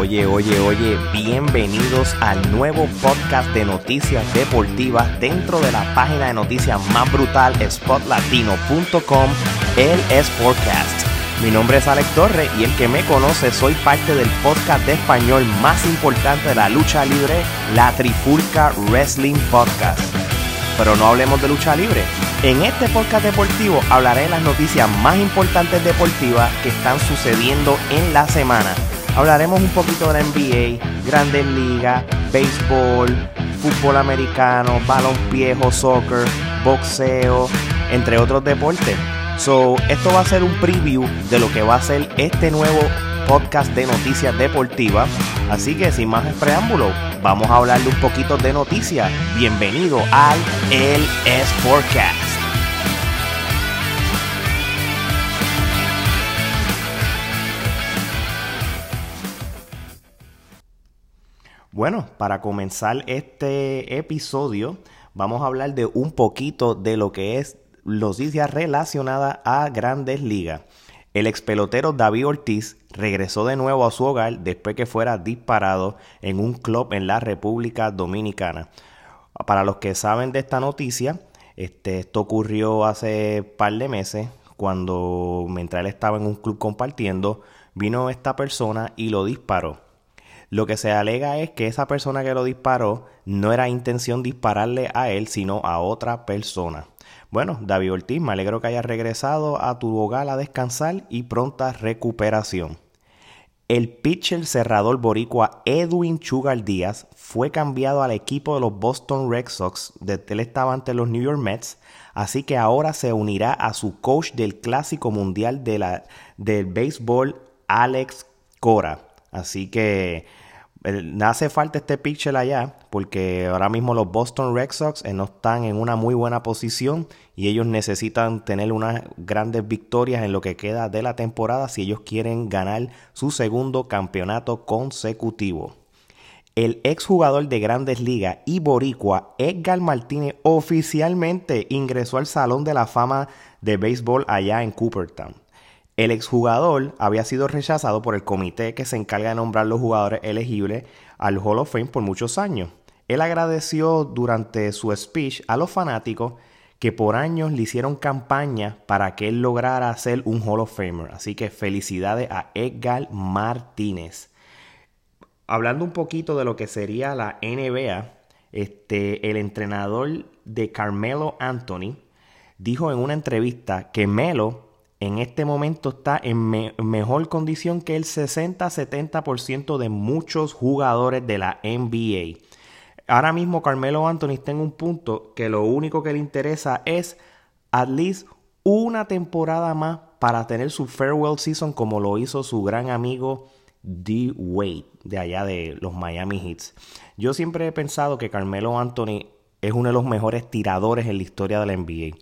Oye, oye, oye, bienvenidos al nuevo podcast de noticias deportivas dentro de la página de noticias más brutal, spotlatino.com, el Sportcast. Mi nombre es Alex Torre y el que me conoce soy parte del podcast de español más importante de la lucha libre, la Trifulca Wrestling Podcast. Pero no hablemos de lucha libre. En este podcast deportivo hablaré de las noticias más importantes deportivas que están sucediendo en la semana. Hablaremos un poquito de la NBA, grandes ligas, béisbol, fútbol americano, balonpié, soccer, boxeo, entre otros deportes. So, esto va a ser un preview de lo que va a ser este nuevo podcast de noticias deportivas. Así que sin más preámbulo, vamos a hablarle un poquito de noticias. Bienvenido al El Sportcast. Bueno, para comenzar este episodio, vamos a hablar de un poquito de lo que es noticias relacionadas a grandes ligas. El ex pelotero David Ortiz regresó de nuevo a su hogar después que fuera disparado en un club en la República Dominicana. Para los que saben de esta noticia, este, esto ocurrió hace par de meses cuando mientras él estaba en un club compartiendo, vino esta persona y lo disparó. Lo que se alega es que esa persona que lo disparó no era intención dispararle a él, sino a otra persona. Bueno, David Ortiz, me alegro que hayas regresado a tu hogar a descansar y pronta recuperación. El pitcher cerrador boricua Edwin Chugal Díaz fue cambiado al equipo de los Boston Red Sox, desde él estaba ante los New York Mets, así que ahora se unirá a su coach del Clásico Mundial de la, del Béisbol, Alex Cora. Así que hace falta este pitcher allá porque ahora mismo los Boston Red Sox eh, no están en una muy buena posición y ellos necesitan tener unas grandes victorias en lo que queda de la temporada si ellos quieren ganar su segundo campeonato consecutivo. El exjugador de grandes ligas y boricua Edgar Martínez oficialmente ingresó al Salón de la Fama de Béisbol allá en Cooperstown. El exjugador había sido rechazado por el comité que se encarga de nombrar los jugadores elegibles al Hall of Fame por muchos años. Él agradeció durante su speech a los fanáticos que por años le hicieron campaña para que él lograra ser un Hall of Famer. Así que felicidades a Edgar Martínez. Hablando un poquito de lo que sería la NBA, este, el entrenador de Carmelo Anthony dijo en una entrevista que Melo en este momento está en mejor condición que el 60-70% de muchos jugadores de la NBA. Ahora mismo Carmelo Anthony está en un punto que lo único que le interesa es at least una temporada más para tener su farewell season como lo hizo su gran amigo D. Wade de allá de los Miami Heats. Yo siempre he pensado que Carmelo Anthony es uno de los mejores tiradores en la historia de la NBA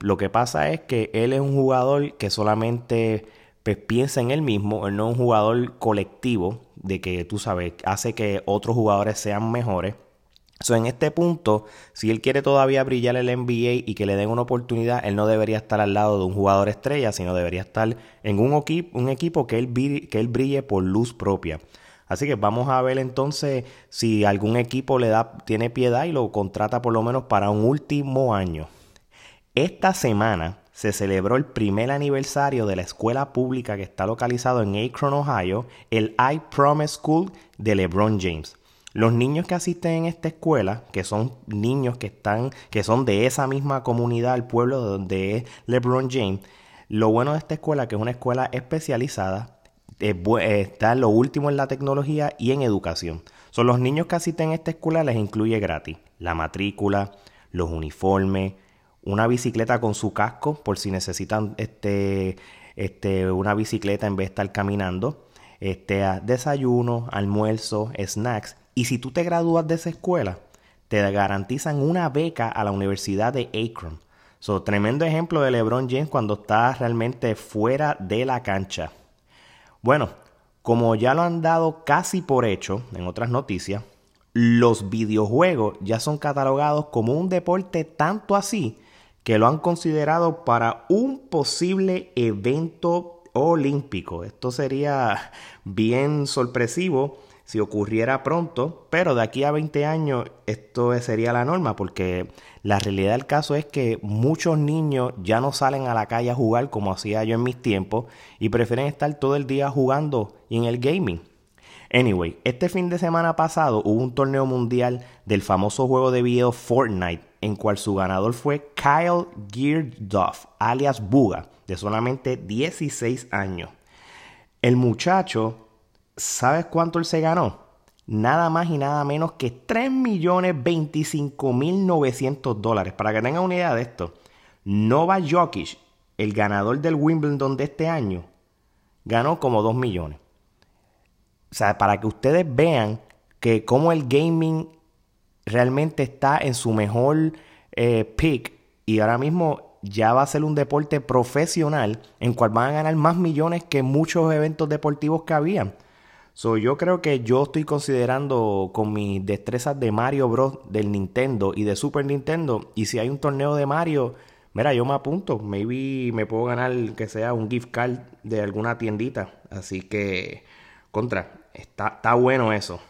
lo que pasa es que él es un jugador que solamente pues, piensa en él mismo, él no es un jugador colectivo, de que tú sabes, hace que otros jugadores sean mejores. So, en este punto, si él quiere todavía brillar el NBA y que le den una oportunidad, él no debería estar al lado de un jugador estrella, sino debería estar en un, equipo, un equipo que él, que él brille por luz propia. Así que vamos a ver entonces si algún equipo le da, tiene piedad y lo contrata por lo menos para un último año. Esta semana se celebró el primer aniversario de la escuela pública que está localizado en Akron, Ohio, el I Promise School de LeBron James. Los niños que asisten en esta escuela, que son niños que están, que son de esa misma comunidad, el pueblo donde es LeBron James, lo bueno de esta escuela que es una escuela especializada, está lo último en la tecnología y en educación. Son los niños que asisten a esta escuela les incluye gratis la matrícula, los uniformes, una bicicleta con su casco por si necesitan este, este, una bicicleta en vez de estar caminando, este, desayuno, almuerzo, snacks. Y si tú te gradúas de esa escuela, te garantizan una beca a la Universidad de Akron. So, tremendo ejemplo de LeBron James cuando está realmente fuera de la cancha. Bueno, como ya lo han dado casi por hecho en otras noticias, los videojuegos ya son catalogados como un deporte tanto así que lo han considerado para un posible evento olímpico. Esto sería bien sorpresivo si ocurriera pronto, pero de aquí a 20 años esto sería la norma porque la realidad del caso es que muchos niños ya no salen a la calle a jugar como hacía yo en mis tiempos y prefieren estar todo el día jugando en el gaming. Anyway, este fin de semana pasado hubo un torneo mundial del famoso juego de video Fortnite, en cual su ganador fue Kyle Gearduff, alias Buga, de solamente 16 años. El muchacho ¿sabes cuánto él se ganó? Nada más y nada menos que 3.025.900 dólares. Para que tengan una idea de esto, Nova Jokic, el ganador del Wimbledon de este año, ganó como 2 millones. O sea, para que ustedes vean que como el gaming realmente está en su mejor eh, peak y ahora mismo ya va a ser un deporte profesional en cual van a ganar más millones que muchos eventos deportivos que habían. So, yo creo que yo estoy considerando con mis destrezas de Mario Bros. del Nintendo y de Super Nintendo. Y si hay un torneo de Mario, mira, yo me apunto. Maybe me puedo ganar que sea un gift card de alguna tiendita. Así que, contra, está, está bueno eso.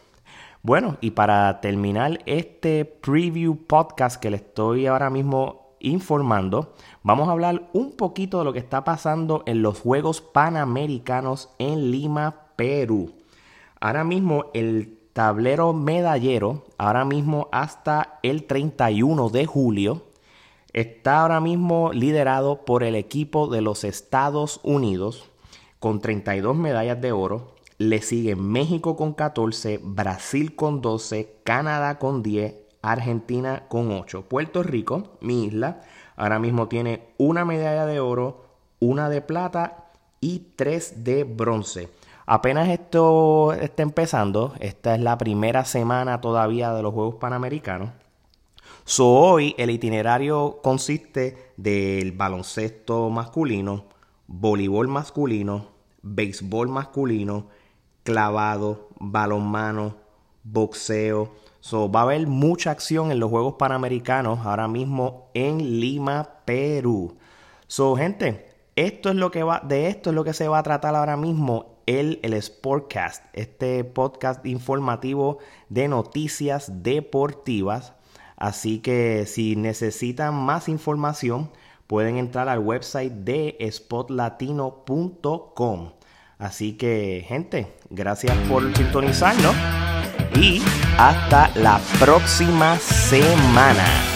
Bueno, y para terminar este preview podcast que le estoy ahora mismo informando, vamos a hablar un poquito de lo que está pasando en los Juegos Panamericanos en Lima, Perú. Ahora mismo el tablero medallero, ahora mismo hasta el 31 de julio, está ahora mismo liderado por el equipo de los Estados Unidos con 32 medallas de oro. Le sigue México con 14, Brasil con 12, Canadá con 10, Argentina con 8. Puerto Rico, mi isla, ahora mismo tiene una medalla de oro, una de plata y tres de bronce. Apenas esto está empezando, esta es la primera semana todavía de los Juegos Panamericanos. So, hoy el itinerario consiste del baloncesto masculino, voleibol masculino, béisbol masculino, clavado, balonmano, boxeo. So, va a haber mucha acción en los Juegos Panamericanos ahora mismo en Lima, Perú. So, gente, esto es lo que va, de esto es lo que se va a tratar ahora mismo el, el Sportcast, este podcast informativo de noticias deportivas. Así que si necesitan más información, pueden entrar al website de spotlatino.com. Así que, gente, gracias por sintonizarnos y hasta la próxima semana.